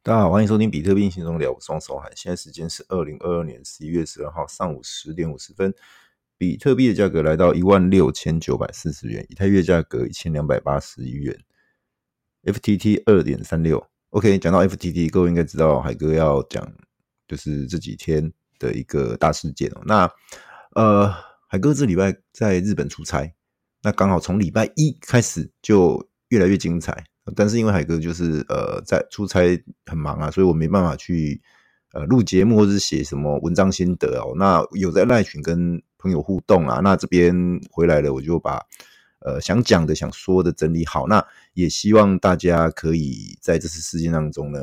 大家好，欢迎收听比特币轻松聊，我是王守涵。现在时间是二零二二年十一月十二号上午十点五十分，比特币的价格来到一万六千九百四十元，以太月价格一千两百八十一元，FTT 二点三六。OK，讲到 FTT，各位应该知道海哥要讲就是这几天的一个大事件哦。那呃，海哥这礼拜在日本出差，那刚好从礼拜一开始就越来越精彩。但是因为海哥就是呃在出差很忙啊，所以我没办法去呃录节目或是写什么文章心得哦。那有在赖群跟朋友互动啊，那这边回来了，我就把呃想讲的、想说的整理好。那也希望大家可以在这次事件当中呢，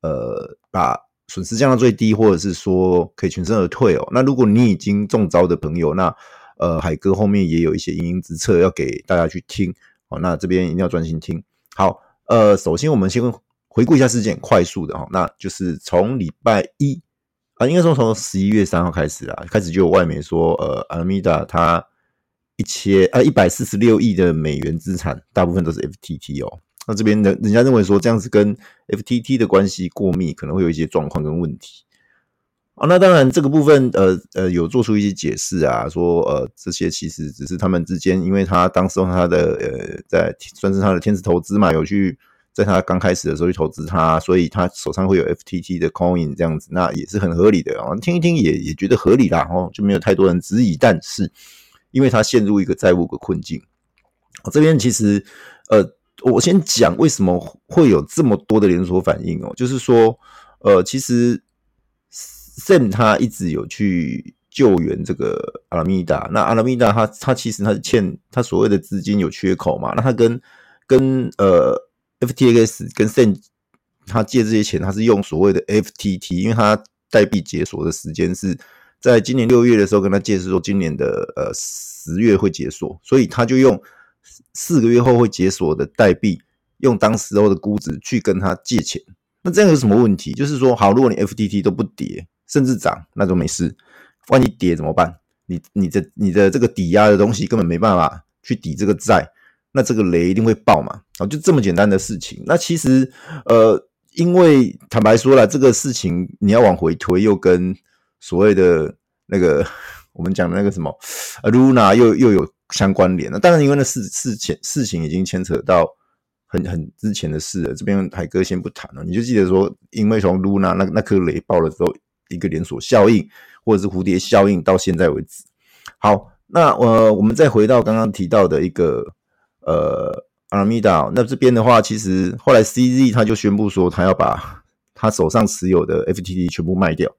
呃把损失降到最低，或者是说可以全身而退哦。那如果你已经中招的朋友，那呃海哥后面也有一些因应之策要给大家去听哦。那这边一定要专心听。好，呃，首先我们先回顾一下事件，快速的哈，那就是从礼拜一啊，应该说从十一月三号开始啊，开始就有外媒说，呃，阿米达他一千啊一百四十六亿的美元资产，大部分都是 FTT 哦，那这边人人家认为说这样子跟 FTT 的关系过密，可能会有一些状况跟问题。哦，那当然，这个部分，呃呃，有做出一些解释啊，说，呃，这些其实只是他们之间，因为他当时他的，呃，在算是他的天使投资嘛，有去在他刚开始的时候去投资他，所以他手上会有 FTT 的 coin 这样子，那也是很合理的啊，听一听也也觉得合理啦，哦，就没有太多人质疑。但是，因为他陷入一个债务的困境，我这边其实，呃，我先讲为什么会有这么多的连锁反应哦，就是说，呃，其实。Sam 他一直有去救援这个阿拉米达，那阿拉米达他他其实他是欠他所谓的资金有缺口嘛，那他跟跟呃 FTX 跟 Sam 他借这些钱，他是用所谓的 FTT，因为他代币解锁的时间是在今年六月的时候跟他借是说今年的呃十月会解锁，所以他就用四个月后会解锁的代币，用当时候的估值去跟他借钱，那这样有什么问题？就是说好，如果你 FTT 都不跌。甚至涨那就没事，万一跌怎么办？你你的你的这个抵押的东西根本没办法去抵这个债，那这个雷一定会爆嘛？啊，就这么简单的事情。那其实呃，因为坦白说了，这个事情你要往回推，又跟所谓的那个我们讲的那个什么 Luna 又又有相关联了。当然，因为那事事情事情已经牵扯到很很之前的事了，这边海哥先不谈了。你就记得说，因为从 Luna 那那颗雷爆了之后。一个连锁效应，或者是蝴蝶效应，到现在为止。好，那呃，我们再回到刚刚提到的一个呃，阿米达。那这边的话，其实后来 CZ 他就宣布说，他要把 他手上持有的 FTT 全部卖掉。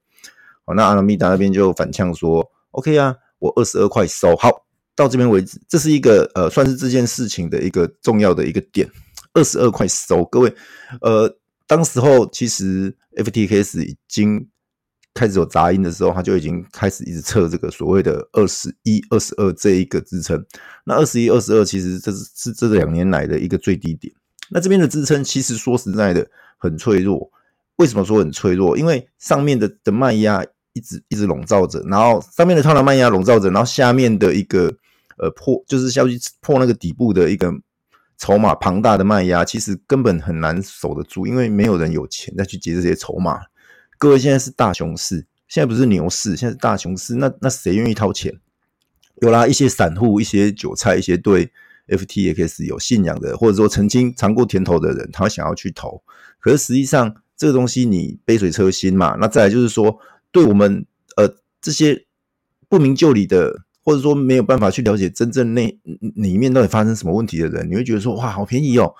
好，那阿米达那边就反呛说：“OK 啊，我二十二块收。”好，到这边为止，这是一个呃，算是这件事情的一个重要的一个点。二十二块收，各位，呃，当时候其实 FTKS 已经。开始有杂音的时候，他就已经开始一直测这个所谓的二十一、二十二这一个支撑。那二十一、二十二其实这是是这两年来的一个最低点。那这边的支撑其实说实在的很脆弱。为什么说很脆弱？因为上面的的卖压一直一直笼罩着，然后上面的套牢卖压笼罩着，然后下面的一个呃破就是消息破那个底部的一个筹码庞大的卖压，其实根本很难守得住，因为没有人有钱再去接这些筹码。各位，现在是大熊市，现在不是牛市，现在是大熊市。那那谁愿意掏钱？有啦，一些散户、一些韭菜、一些对 FTX 有信仰的，或者说曾经尝过甜头的人，他想要去投。可是实际上，这个东西你杯水车薪嘛。那再来就是说，对我们呃这些不明就里的，或者说没有办法去了解真正内里面到底发生什么问题的人，你会觉得说哇，好便宜哦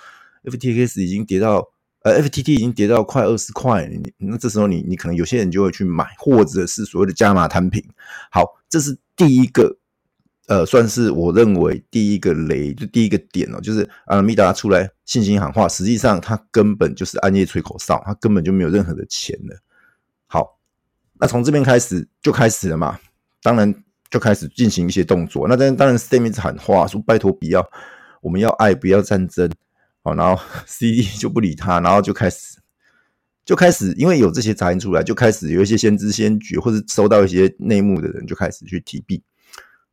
，FTX 已经跌到。呃，FTT 已经跌到快二十块，那这时候你你可能有些人就会去买，或者是所谓的加码摊平。好，这是第一个，呃，算是我认为第一个雷，就第一个点哦，就是阿米达出来信心喊话，实际上他根本就是暗夜吹口哨，他根本就没有任何的钱了。好，那从这边开始就开始了嘛，当然就开始进行一些动作。那当然，当然 Sam 一直喊话说拜托不要，我们要爱，不要战争。好，然后 CD 就不理他，然后就开始，就开始，因为有这些杂音出来，就开始有一些先知先觉或者收到一些内幕的人，就开始去提币，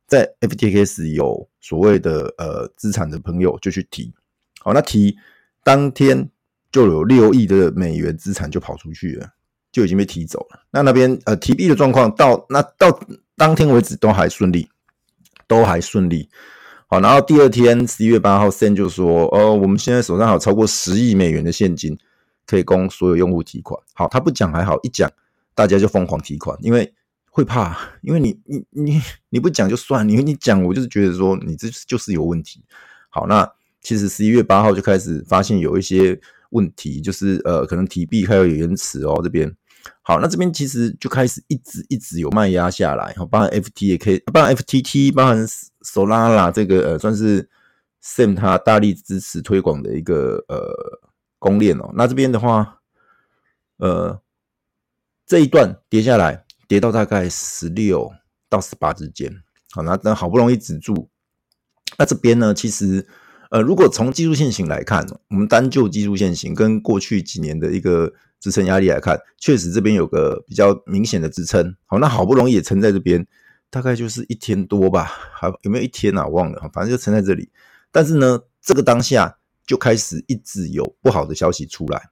在 FTX 有所谓的呃资产的朋友就去提，好，那提当天就有六亿的美元资产就跑出去了，就已经被提走了。那那边呃提币的状况到那到当天为止都还顺利，都还顺利。好，然后第二天十一月八号，Sam 就说：“哦，我们现在手上有超过十亿美元的现金，可以供所有用户提款。”好，他不讲还好，一讲大家就疯狂提款，因为会怕，因为你你你你不讲就算，你你讲我就是觉得说你这就是有问题。好，那其实十一月八号就开始发现有一些问题，就是呃可能提币还有延迟哦这边。好，那这边其实就开始一直一直有卖压下来，好，包含 FT 也可以，包含 FTT，包含 Solana 这个呃，算是 Sam 他大力支持推广的一个呃公链哦。那这边的话，呃，这一段跌下来，跌到大概十六到十八之间，好，那那好不容易止住，那这边呢，其实呃，如果从技术线型来看，我们单就技术线型跟过去几年的一个。支撑压力来看，确实这边有个比较明显的支撑。好，那好不容易也撑在这边，大概就是一天多吧，还有没有一天啊？忘了，反正就撑在这里。但是呢，这个当下就开始一直有不好的消息出来，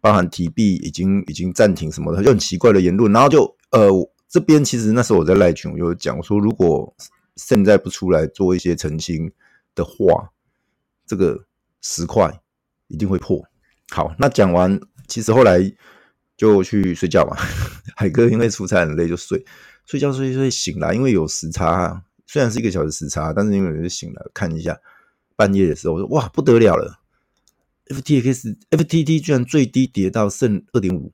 包含提币已经已经暂停什么的，就很奇怪的言论。然后就呃，这边其实那时候我在赖群，我有讲说，如果现在不出来做一些澄清的话，这个十块一定会破。好，那讲完。其实后来就去睡觉嘛，海哥因为出差很累就睡，睡觉睡睡醒来，因为有时差，虽然是一个小时时差，但是因为我就醒了看一下，半夜的时候我说哇不得了了，FTX FTT 居然最低跌到剩二点五，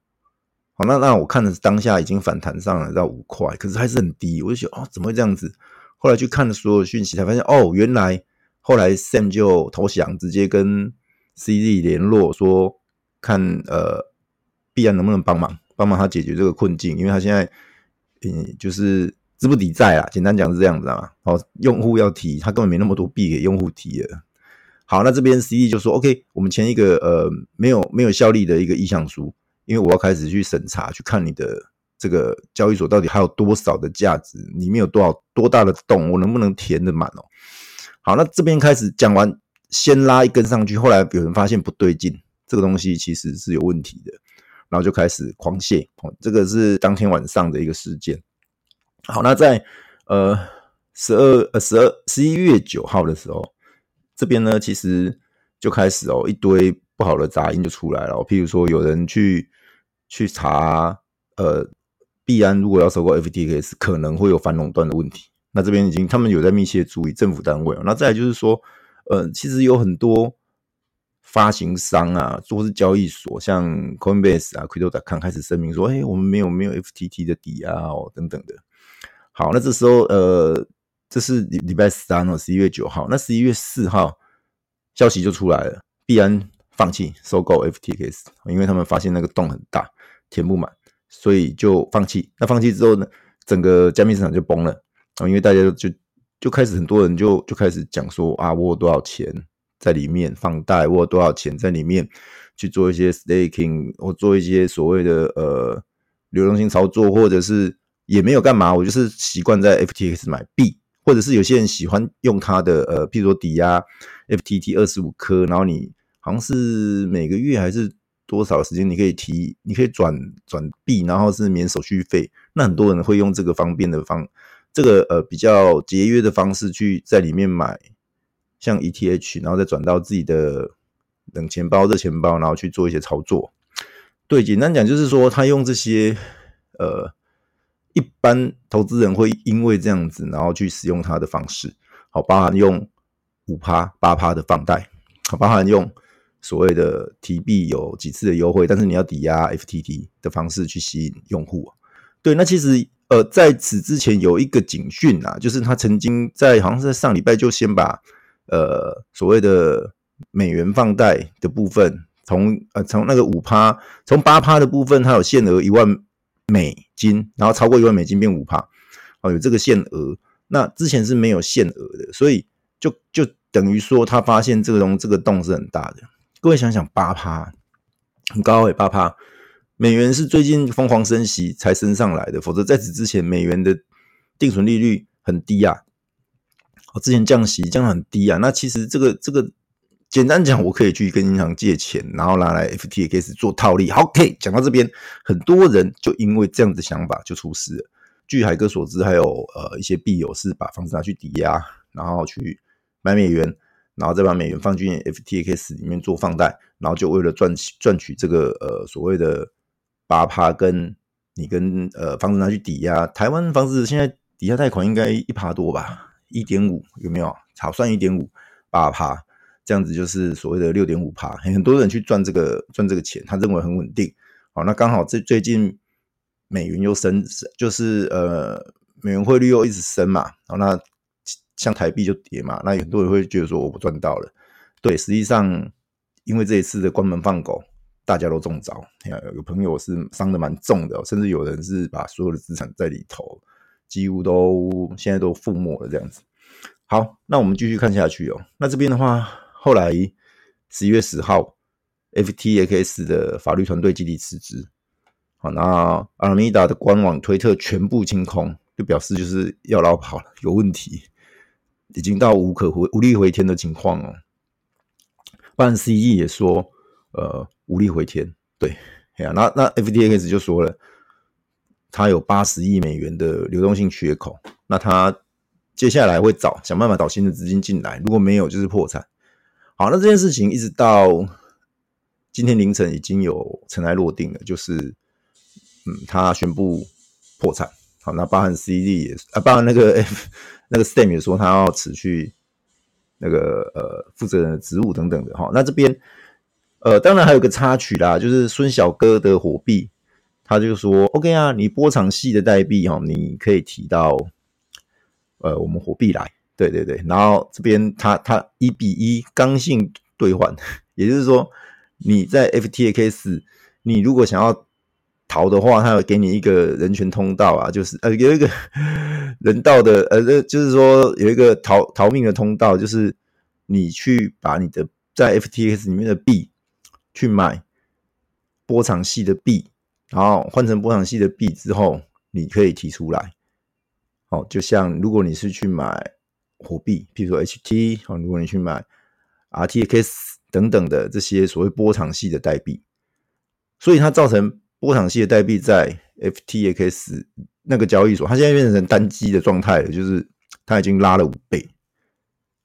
好，那那我看的是当下已经反弹上来到五块，可是还是很低，我就想哦怎么会这样子？后来去看了所有讯息才发现哦原来后来 Sam 就投降，直接跟 CZ 联络说。看呃，币安能不能帮忙帮忙他解决这个困境？因为他现在嗯，就是资不抵债啊。简单讲是这样子啊。哦，用户要提，他根本没那么多币给用户提了。好，那这边 CD 就说 OK，我们签一个呃没有没有效力的一个意向书，因为我要开始去审查，去看你的这个交易所到底还有多少的价值，里面有多少多大的洞，我能不能填得满哦？好，那这边开始讲完，先拉一根上去，后来有人发现不对劲。这个东西其实是有问题的，然后就开始狂泻。哦，这个是当天晚上的一个事件。好，那在呃十二呃十二十一月九号的时候，这边呢其实就开始哦一堆不好的杂音就出来了。譬如说有人去去查呃币安如果要收购 FTX 可能会有反垄断的问题。那这边已经他们有在密切注意政府单位哦。那再来就是说呃其实有很多。发行商啊，或是交易所，像 Coinbase 啊、Crypto.com 开始声明说：“哎，我们没有没有 FTT 的抵押哦，等等的。”好，那这时候呃，这是礼礼拜三哦，十一月九号。那十一月四号消息就出来了，币安放弃收购 FTX，因为他们发现那个洞很大，填不满，所以就放弃。那放弃之后呢，整个加密市场就崩了啊，因为大家就就开始很多人就就开始讲说啊，我有多少钱？在里面放贷，或多少钱在里面去做一些 staking，或做一些所谓的呃流动性操作，或者是也没有干嘛，我就是习惯在 FTX 买币，或者是有些人喜欢用它的呃，譬如说抵押 FTT 二十五颗，然后你好像是每个月还是多少时间你可以提，你可以转转币，然后是免手续费。那很多人会用这个方便的方，这个呃比较节约的方式去在里面买。像 ETH，然后再转到自己的冷钱包、热钱包，然后去做一些操作。对，简单讲就是说，他用这些呃，一般投资人会因为这样子，然后去使用他的方式，好，包含用五趴、八趴的放贷，好，包含用所谓的提币有几次的优惠，但是你要抵押 FTT 的方式去吸引用户。对，那其实呃，在此之前有一个警讯啊，就是他曾经在好像是在上礼拜就先把。呃，所谓的美元放贷的部分，从呃从那个五趴，从八趴的部分，它有限额一万美金，然后超过一万美金变五趴，哦，有这个限额。那之前是没有限额的，所以就就等于说，他发现这个东这个洞是很大的。各位想想，八趴很高诶、八趴美元是最近疯狂升息才升上来的，否则在此之前，美元的定存利率很低啊。我之前降息降很低啊，那其实这个这个简单讲，我可以去跟银行借钱，然后拿来 FTX 做套利。，OK，讲到这边，很多人就因为这样的想法就出事了。据海哥所知，还有呃一些币友是把房子拿去抵押，然后去买美元，然后再把美元放进 FTX 里面做放贷，然后就为了赚取赚取这个呃所谓的八趴，跟你跟呃房子拿去抵押。台湾房子现在抵押贷款应该一趴多吧？一点五有没有？好，算一点五八趴，这样子就是所谓的六点五趴。很多人去赚这个赚这个钱，他认为很稳定。好，那刚好这最近。美元又升，就是呃，美元汇率又一直升嘛，然后那像台币就跌嘛，那很多人会觉得说我不赚到了。对，实际上因为这一次的关门放狗，大家都中招。有朋友是伤得蛮重的，甚至有人是把所有的资产在里头，几乎都现在都覆没了这样子。好，那我们继续看下去哦。那这边的话，后来十一月十号，FTX 的法律团队集体辞职。好，那阿米达的官网推特全部清空，就表示就是要落跑了，有问题，已经到无可回无力回天的情况哦。当然，CE 也说，呃，无力回天。对，哎呀，那那 FTX 就说了，他有八十亿美元的流动性缺口，那他接下来会找想办法找新的资金进来，如果没有，就是破产。好，那这件事情一直到今天凌晨已经有尘埃落定了，就是。嗯，他宣布破产。好，那包含 CD 也啊，包含那个 F 那个 Stem 也说他要辞去那个呃负责人的职务等等的哈。那这边呃，当然还有个插曲啦，就是孙小哥的火币，他就说 OK 啊，你波场系的代币哈，你可以提到呃我们火币来，对对对。然后这边他他一比一刚性兑换，也就是说你在 FTX，你如果想要。逃的话，他有给你一个人权通道啊，就是呃有一个 人道的呃，就是说有一个逃逃命的通道，就是你去把你的在 FTX 里面的币去买波场系的币，然后换成波场系的币之后，你可以提出来。哦，就像如果你是去买火币，譬如说 HT，哦，如果你去买 RTX 等等的这些所谓波场系的代币，所以它造成。波场系的代币在 FTX 那个交易所，它现在变成单机的状态了，就是它已经拉了五倍，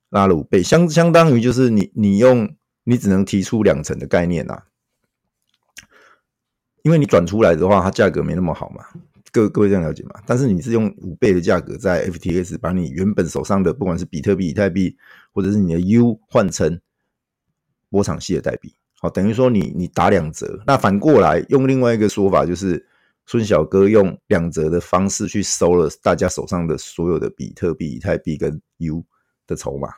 拉了五倍，相相当于就是你你用你只能提出两成的概念啊，因为你转出来的话，它价格没那么好嘛，各各位这样了解嘛？但是你是用五倍的价格在 FTX 把你原本手上的不管是比特币、以太币，或者是你的 U 换成波场系的代币。好，等于说你你打两折，那反过来用另外一个说法，就是孙小哥用两折的方式去收了大家手上的所有的比特币、以太币跟 U 的筹码，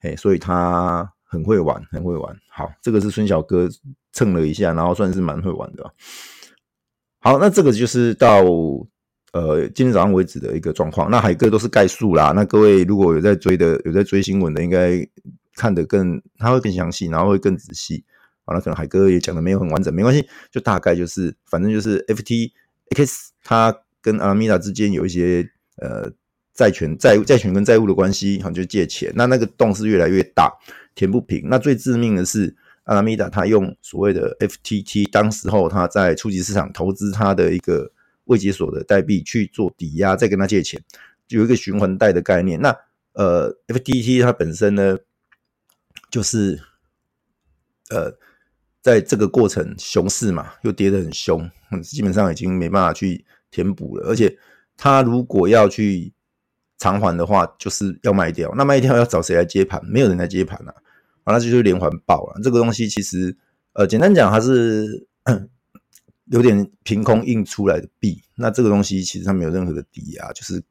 嘿，所以他很会玩，很会玩。好，这个是孙小哥蹭了一下，然后算是蛮会玩的。好，那这个就是到呃今天早上为止的一个状况。那海哥都是概述啦，那各位如果有在追的，有在追新闻的，应该看得更他会更详细，然后会更仔细。好了，可能海哥也讲的没有很完整，没关系，就大概就是，反正就是 FTX 它跟阿米达之间有一些呃债权债债权跟债务的关系，好像，就借钱，那那个洞是越来越大，填不平。那最致命的是阿拉米达他用所谓的 FTT，当时候他在初级市场投资他的一个未解锁的代币去做抵押，再跟他借钱，有一个循环贷的概念。那呃 FTT 它本身呢，就是呃。在这个过程，熊市嘛，又跌得很凶，基本上已经没办法去填补了。而且，他如果要去偿还的话，就是要卖掉。那卖掉要找谁来接盘？没有人来接盘啊！啊，那就是连环爆了。这个东西其实，呃，简单讲，它是 有点凭空印出来的币。那这个东西其实它没有任何的抵押，就是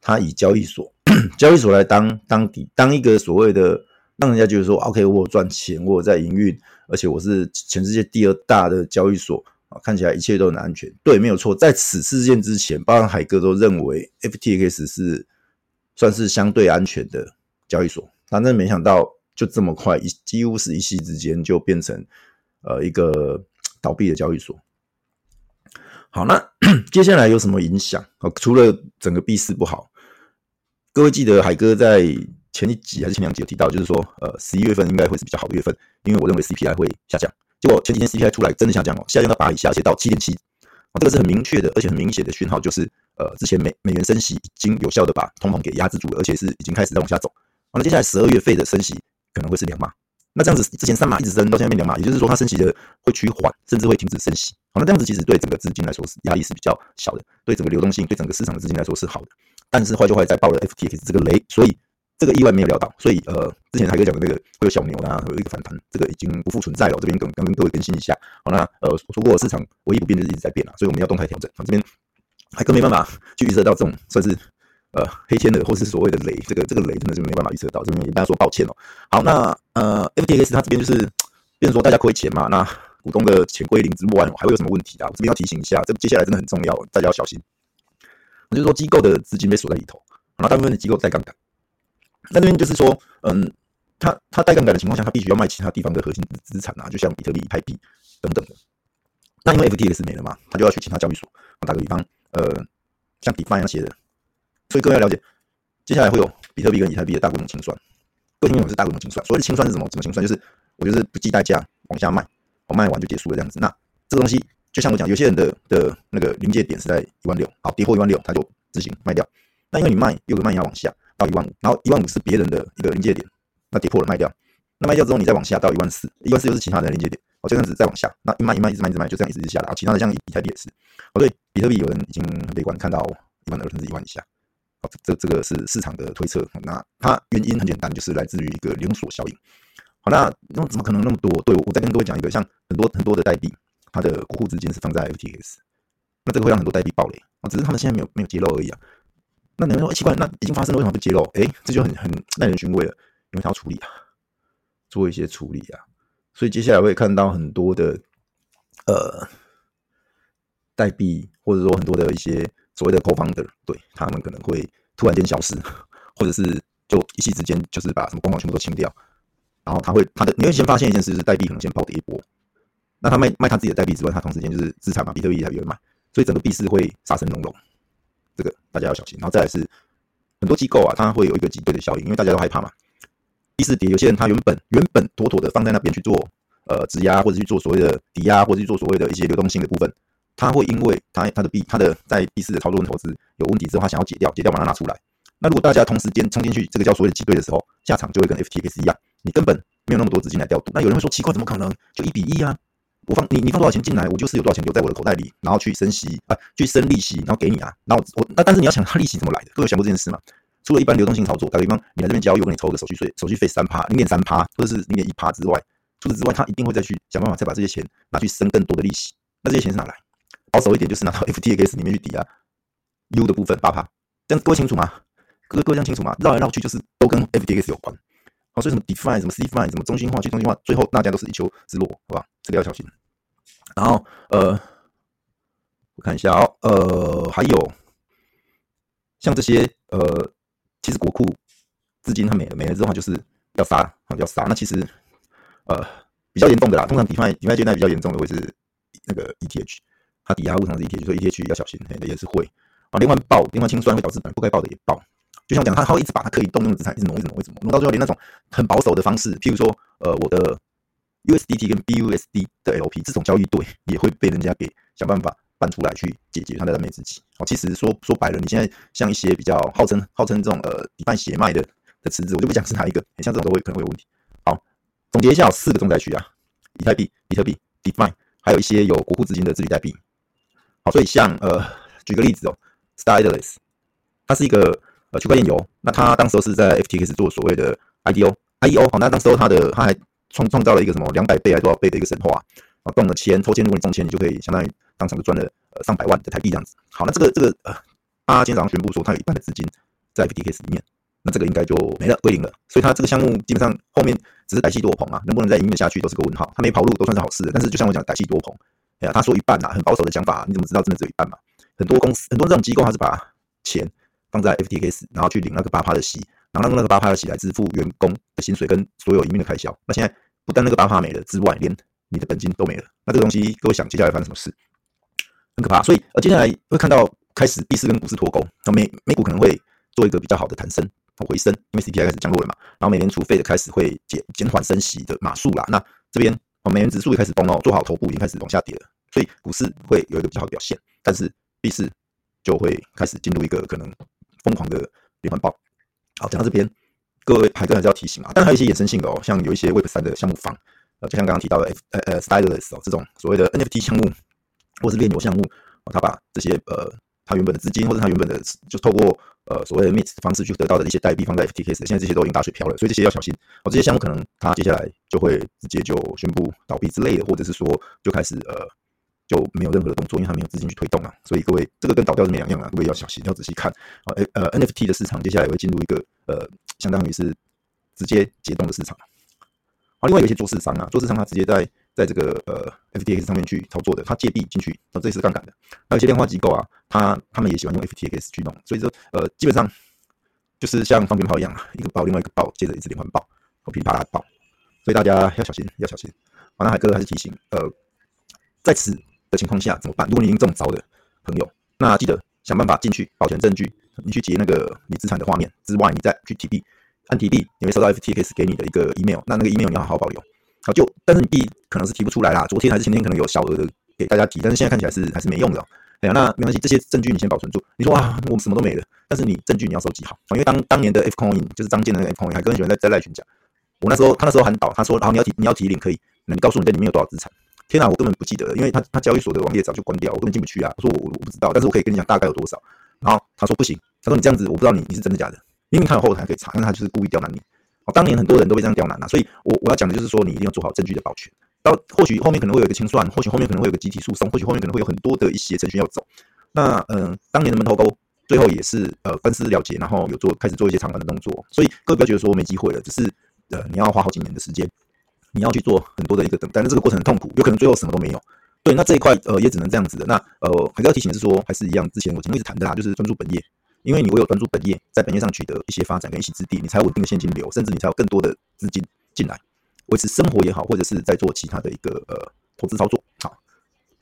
它以交易所 交易所来当当底，当一个所谓的。让人家觉得说，OK，我赚钱，我在营运，而且我是全世界第二大的交易所啊，看起来一切都很安全。对，没有错。在此事件之前，包含海哥都认为 FTX 是算是相对安全的交易所，但是没想到就这么快，一几乎是一夕之间就变成呃一个倒闭的交易所。好，那 接下来有什么影响？除了整个币市不好，各位记得海哥在。前一集还是前两集有提到，就是说呃十一月份应该会是比较好的月份，因为我认为 CPI 会下降。结果前几天 CPI 出来真的下降哦，下降到八以下，而且到七点七，这个是很明确的，而且很明显的讯号，就是呃之前美美元升息已经有效的把通膨给压制住了，而且是已经开始在往下走。好，那接下来十二月费的升息可能会是两码，那这样子之前三码一直升到现在变两码，也就是说它升息的会趋缓，甚至会停止升息。好，那这样子其实对整个资金来说是压力是比较小的，对整个流动性，对整个市场的资金来说是好的。但是坏就坏在爆了 FTX 这个雷，所以。这个意外没有料到，所以呃，之前台哥讲的那个会有小牛啊，会有一个反弹，这个已经不复存在了。我这边跟跟各位更新一下。好，那呃，说过市场唯一不变的是一直在变啊，所以我们要动态调整。好，这边还更没办法去预测到这种算是呃黑天鹅或是所谓的雷，这个这个雷真的是没办法预测到，这边也跟大家说抱歉哦。好，那呃，FTX 它这边就是 变成说大家亏钱嘛，那股东的钱归零之外，还会有什么问题啊？我这边要提醒一下，这接下来真的很重要，大家要小心。那就是说机构的资金被锁在里头，然后大部分的机构在杠杆。那这边就是说，嗯，他他带杠杆的情况下，他必须要卖其他地方的核心资产啊，就像比特币、以太币等等的。那因为 FTX 没了嘛，他就要去其他交易所。打个比方，呃，像 DeFi 那些的。所以各位要了解，接下来会有比特币跟以太币的大规模清算。各位听懂是大规模清算？所谓的清算是什么？怎么清算？就是我就是不计代价往下卖，我卖完就结束了这样子。那这个东西就像我讲，有些人的的那个临界点是在一万六，好，跌破一万六他就自行卖掉。那因为你卖又有个卖压往下。到一万五，然后一万五是别人的一个临界点，那跌破了卖掉，那卖掉之后你再往下到一万四，一万四又是其他的临界点，哦，这样子再往下，那一卖一卖一直卖一直卖，就这样一直一直下来，然后其他的像以太币也是，哦对，比特币有人已经很悲观，看到一万二甚至一万以下，哦，这这个是市场的推测，那它原因很简单，就是来自于一个连锁效应。好，那那怎么可能那么多？对，我再跟各位讲一个，像很多很多的代币，它的国库资金是放在 FTX，那这个会让很多代币爆雷啊，只是他们现在没有没有揭露而已啊。那你们说，欸，奇怪，那已经发生了，为什么不揭露？哎，这就很很耐人寻味了，因为他要处理啊，做一些处理啊，所以接下来会看到很多的呃代币，或者说很多的一些所谓的 co-founder，对，他们可能会突然间消失，或者是就一夕之间就是把什么官网全部都清掉，然后他会他的你会先发现一件事，是代币可能先暴跌一波，那他卖卖他自己的代币之外，他同时间就是资产嘛，比特币也会卖，所以整个币市会杀声隆隆。这个大家要小心，然后再来是很多机构啊，它会有一个挤兑的效应，因为大家都害怕嘛。币市跌，有些人他原本原本妥妥的放在那边去做呃质押，或者去做所谓的抵押，或者去做所谓的一些流动性的部分，他会因为他他的币他的在币市的操作跟投资有问题之后，他想要解掉，解掉把它拿出来。那如果大家同时间冲进去，这个叫所谓的挤兑的时候，下场就会跟 FTX 一样，你根本没有那么多资金来调度。那有人会说奇怪，怎么可能就一比一啊？我放你，你放多少钱进来，我就是有多少钱留在我的口袋里，然后去升息啊，去生利息，然后给你啊，然后我那但是你要想他利息怎么来的，各位有想过这件事吗？除了一般流动性操作，打个比方，你来这边交易，我给你抽个手续费，手续费三趴，零点三趴，或者是零点一趴之外，除此之外，他一定会再去想办法再把这些钱拿去生更多的利息。那这些钱是哪来？保守一点就是拿到 FTX 里面去抵押 U 的部分八趴，这样各位清楚吗？各位各位这样清楚吗？绕来绕去就是都跟 FTX 有关。好，所以什么 Define 什么 CeFi 什么中心化去中心化，最后大家都是一丘之貉，好吧？这个要小心。然后呃，我看一下哦，呃，还有像这些呃，其实国库资金它没了，没了之后就是要杀啊，要杀。那其实呃比较严重的啦，通常 DeFi DeFi 阶段比较严重的会是那个 ETH，它抵押物上的 ETH，所以 ETH 要小心，也是会啊。连环爆，连环清算会导致本来不该爆的也爆。就像我讲，它它会一直把它可以动用的资产一直挪，一直挪，一直挪，挪到最后连那种很保守的方式，譬如说呃我的。USDT 跟 BUSD 的 LP 这种交易对也会被人家给想办法搬出来去解决它的燃眉之急。哦，其实说说白了，你现在像一些比较号称号称这种呃一半血脉的的池子，我就不讲是哪一个，像这种都会可能会有问题。好，总结一下，有四个重灾区啊：以太币、比特币、DeFi，还有一些有国库资金的治理代币。所以像呃举个例子哦，Star Atlas，它是一个呃区块链游，那它当时是在 FTX 做所谓的 IDO，IEO。好，那当时候它的它还创创造了一个什么两百倍还是多少倍的一个神话啊？动了签抽签，如果你中签，你就可以相当于当场就赚了呃上百万的台币这样子。好，那这个这个呃，他今天早上宣布说，他有一半的资金在 FTX 里面，那这个应该就没了归零了。所以他这个项目基本上后面只是歹戏多捧啊，能不能再营运下去都是个问号。他没跑路都算是好事的，但是就像我讲，歹戏多捧，哎呀，他说一半啊，很保守的讲法，你怎么知道真的只有一半嘛？很多公司很多这种机构，他是把钱放在 FTX，然后去领那个八趴的息。然后让那个八趴的息来支付员工的薪水跟所有营运的开销。那现在不但那个八趴没了之外，连你的本金都没了。那这个东西，各位想接下来发生什么事？很可怕。所以呃，接下来会看到开始币市跟股市脱钩。那美美股可能会做一个比较好的弹升。回升，因为 CPI 开始降落了嘛。然后美联储费的开始会减减缓升息的码数啦。那这边哦，美元指数也开始崩了，做好头部已经开始往下跌了，所以股市会有一个比较好的表现。但是币市就会开始进入一个可能疯狂的连环爆。好，讲到这边，各位海哥还是要提醒啊，但还有一些衍生性的哦，像有一些 Web 三的项目方，呃，就像刚刚提到的呃呃 Stylus 哦这种所谓的 NFT 项目或是链游项目，哦，他把这些呃。他原本的资金，或者他原本的就透过呃所谓的 mint 方式去得到的一些代币放在 FTX，现在这些都已经打水漂了，所以这些要小心。哦，这些项目可能他接下来就会直接就宣布倒闭之类的，或者是说就开始呃就没有任何的动作，因为他没有资金去推动了。所以各位这个跟倒掉是没两样啊，各位要小心，要仔细看。啊，呃 NFT 的市场接下来会进入一个呃相当于是直接解冻的市场。好，另外有一些做市商啊，做市商他直接在。在这个呃 FTX 上面去操作的，他借币进去，那这是杠杆的。还有一些量化机构啊，他他们也喜欢用 FTX 去弄，所以说呃基本上就是像放鞭炮一样啊，一个爆另外一个爆，接着一直连环爆，噼里啪啦爆，所以大家要小心，要小心。好，那海哥还是提醒，呃，在此的情况下怎么办？如果你已经中招的朋友，那记得想办法进去保全证据，你去截那个你资产的画面之外，你再去提币，按提币你会收到 FTX 给你的一个 email，那那个 email 你要好好保留。就但是你币可能是提不出来啦。昨天还是前天可能有小额的给大家提，但是现在看起来是还是没用的。哎呀，那没关系，这些证据你先保存住。你说啊，我们什么都没了，但是你证据你要收集好。因为当当年的 F Coin 就是张建的那个 F Coin，海哥很喜欢在在赖群讲。我那时候他那时候喊倒，他说，然后你要提你要提领可以，那你告诉你在里面有多少资产？天啊，我根本不记得了，因为他他交易所的网页早就关掉，我根本进不去啊。我说我我不知道，但是我可以跟你讲大概有多少。然后他说不行，他说你这样子我不知道你你是真的假的，因为他有后台可以查，但他就是故意刁难你。当年很多人都被这样刁难了，所以我我要讲的就是说，你一定要做好证据的保全。到或许后面可能会有一个清算，或许后面可能会有个集体诉讼，或许后面可能会有很多的一些程序要走。那嗯、当年的门头沟最后也是呃分尸了结，然后有做开始做一些偿还的动作。所以各位不要觉得说没机会了，只是呃你要花好几年的时间，你要去做很多的一个等待，那这个过程很痛苦，有可能最后什么都没有。对，那这一块呃也只能这样子的。那呃还是要提醒的是说，还是一样，之前我前面一直谈的啦，就是专注本业。因为你唯有专注本业，在本业上取得一些发展跟一席之地，你才有稳定的现金流，甚至你才有更多的资金进来，维持生活也好，或者是在做其他的一个呃投资操作。好，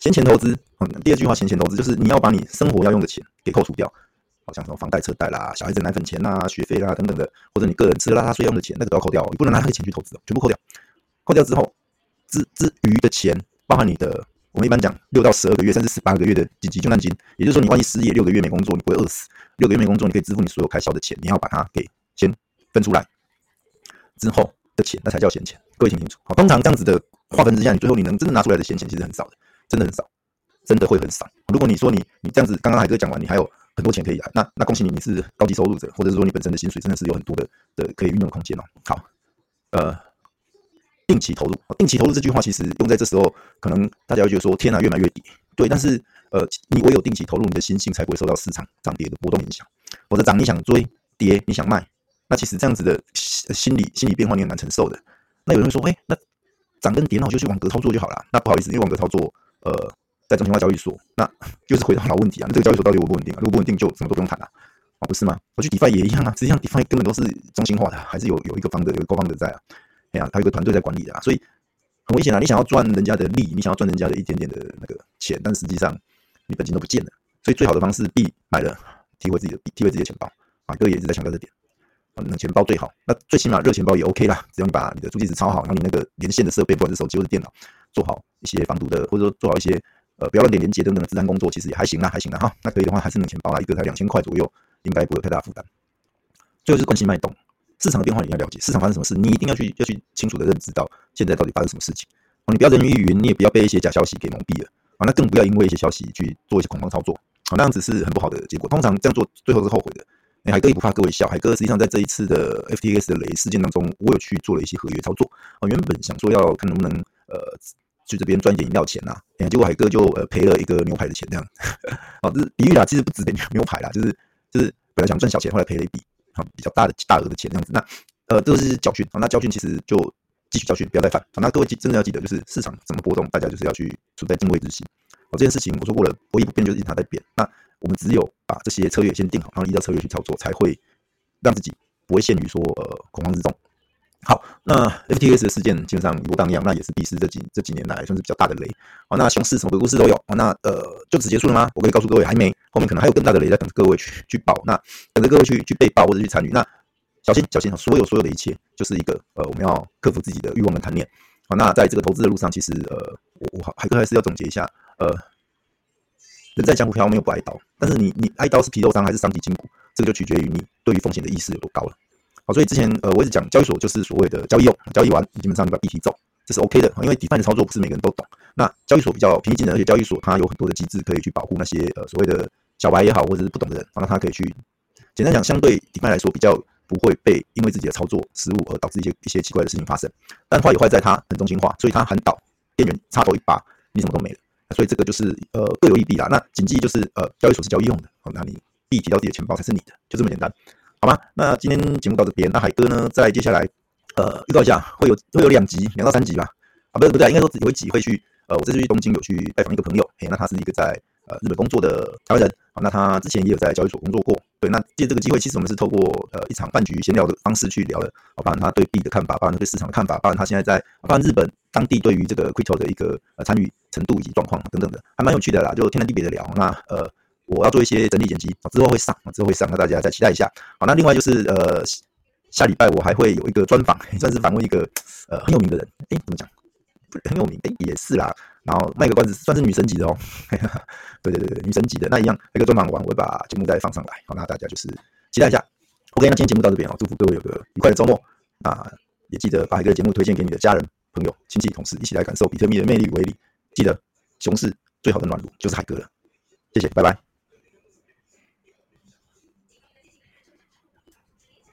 闲钱投资，嗯，第二句话，闲钱投资就是你要把你生活要用的钱给扣除掉，好像什么房贷、车贷啦、小孩子奶粉钱啦、学费啦等等的，或者你个人吃喝拉撒睡用的钱，那个都要扣掉，你不能拿那个钱去投资哦，全部扣掉。扣掉之后，之之余的钱，包含你的。我们一般讲六到十二个月，甚至十八个月的紧急救难金，也就是说，你万一失业六个月没工作，你不会饿死。六个月没工作，你可以支付你所有开销的钱，你要把它给先分出来，之后的钱那才叫闲钱。各位听清楚，好，通常这样子的划分之下，你最后你能真的拿出来的闲钱其实很少的，真的很少，真的会很少。如果你说你你这样子，刚刚海哥讲完，你还有很多钱可以来，那那恭喜你，你是高级收入者，或者是说你本身的薪水真的是有很多的的可以运用空间哦。好，呃。定期投入，定期投入这句话其实用在这时候，可能大家会觉得说：“天哪，越买越跌。”对，但是呃，你唯有定期投入，你的心性才不会受到市场涨跌的波动影响。否则涨你想追，跌你想卖，那其实这样子的心理心理变化你很难承受的。那有人说：“哎，那涨跟跌，那我就去网格操作就好了。”那不好意思，因为网格操作，呃，在中心化交易所，那 就是回到老问题啊。那这个交易所到底稳不稳定啊？如果不稳定，就什么都不用谈了啊，不是吗？我去 DeFi 也一样啊，实际上 DeFi 根本都是中心化的，还是有有一个方的，有一个方的在啊。哎呀，他有个团队在管理的啊，所以很危险啊！你想要赚人家的利，你想要赚人家的一点点的那个钱，但实际上你本金都不见了。所以最好的方式，币买了提回自己的币，提回自己的钱包。啊，哥也一直在强调这点。啊，冷钱包最好，那最起码热钱包也 OK 啦。只要你把你的助记词抄好，然后你那个连线的设备，不管是手机或是电脑，做好一些防毒的，或者说做好一些呃不要乱点连接等等的治安工作，其实也还行啦，还行啦哈。那可以的话，还是冷钱包啦，一个才两千块左右，应该不会有太大负担。最后是惯性脉动。市场的变化你要了解，市场发生什么事，你一定要去要去清楚的认知到现在到底发生什么事情。哦，你不要人云亦云，你也不要被一些假消息给蒙蔽了啊，那更不要因为一些消息去做一些恐慌操作啊，那样子是很不好的结果。通常这样做最后是后悔的。海哥也不怕各位笑，海哥实际上在这一次的 FTX 的雷事件当中，我有去做了一些合约操作啊，原本想说要看能不能呃去这边赚点饮料钱呐，哎，结果海哥就呃赔了一个牛排的钱这样。哦，这是比喻啦，其实不止点牛排啦，就是就是本来想赚小钱，后来赔了一笔。比较大的大额的钱这样子，那呃，这个是教训啊。那教训其实就继续教训，不要再犯。那各位记真的要记得，就是市场怎么波动，大家就是要去处在敬畏之心。哦，这件事情我说过了，博弈不变就是因它在变。那我们只有把这些策略先定好，然后依照策略去操作，才会让自己不会陷于说呃恐慌之中。好，那 FTS 的事件基本上如当一样，那也是币市这几这几年来算是比较大的雷。好，那熊市什么鬼故事都有。那呃，就此结束了吗？我可以告诉各位，还没，后面可能还有更大的雷在等着各位去去爆。那等着各位去去被爆或者去参与。那小心小心，所有所有的一切就是一个呃，我们要克服自己的欲望跟贪念。好，那在这个投资的路上，其实呃，我我还还是要总结一下，呃，人在江湖飘，没有不挨刀。但是你你挨刀是皮肉伤还是伤及筋骨，这个就取决于你对于风险的意识有多高了。好，所以之前呃，我一直讲交易所就是所谓的交易用，交易完基本上就把币提走，这是 OK 的。因为 DeFi 的操作不是每个人都懂。那交易所比较平易近人，而且交易所它有很多的机制可以去保护那些呃所谓的小白也好，或者是不懂的人，让他可以去简单讲，相对 DeFi 来说比较。不会被因为自己的操作失误而导致一些一些奇怪的事情发生，但坏也坏在它很中心化，所以它喊倒，店员插头一拔，你什么都没了，所以这个就是呃各有利弊啦。那谨记就是呃交易所是交易用的，好，那你币提到自己的钱包才是你的，就这么简单，好吗？那今天节目到这边，那海哥呢在接下来呃预告一下会有会有两集两到三集吧，啊不对不对，应该说有一集会去呃我这次去东京有去拜访一个朋友，嘿，那他是一个在。呃，日本工作的台湾人，好，那他之前也有在交易所工作过，对，那借这个机会，其实我们是透过呃一场饭局闲聊的方式去聊的，包含他对币的看法，包含他对市场的看法，包含他现在在，包含日本当地对于这个 crypto 的一个呃参与程度以及状况等等的，还蛮有趣的啦，就天南地北的聊。那呃，我要做一些整理剪辑，之后会上，之后会上，那大家再期待一下。好，那另外就是呃，下礼拜我还会有一个专访，算是访问一个呃很有名的人，诶，怎么讲？很有名，诶，也是啦。然后卖个关子，算是女神级的哦。对对对对，女神级的那一样，一个专访完，我会把节目再放上来。好，那大家就是期待一下。OK，那今天节目到这边哦，祝福各位有个愉快的周末。啊，也记得把一个节目推荐给你的家人、朋友、亲戚、同事，一起来感受比特币的魅力与威力。记得，熊市最好的暖炉就是海哥了。谢谢，拜拜。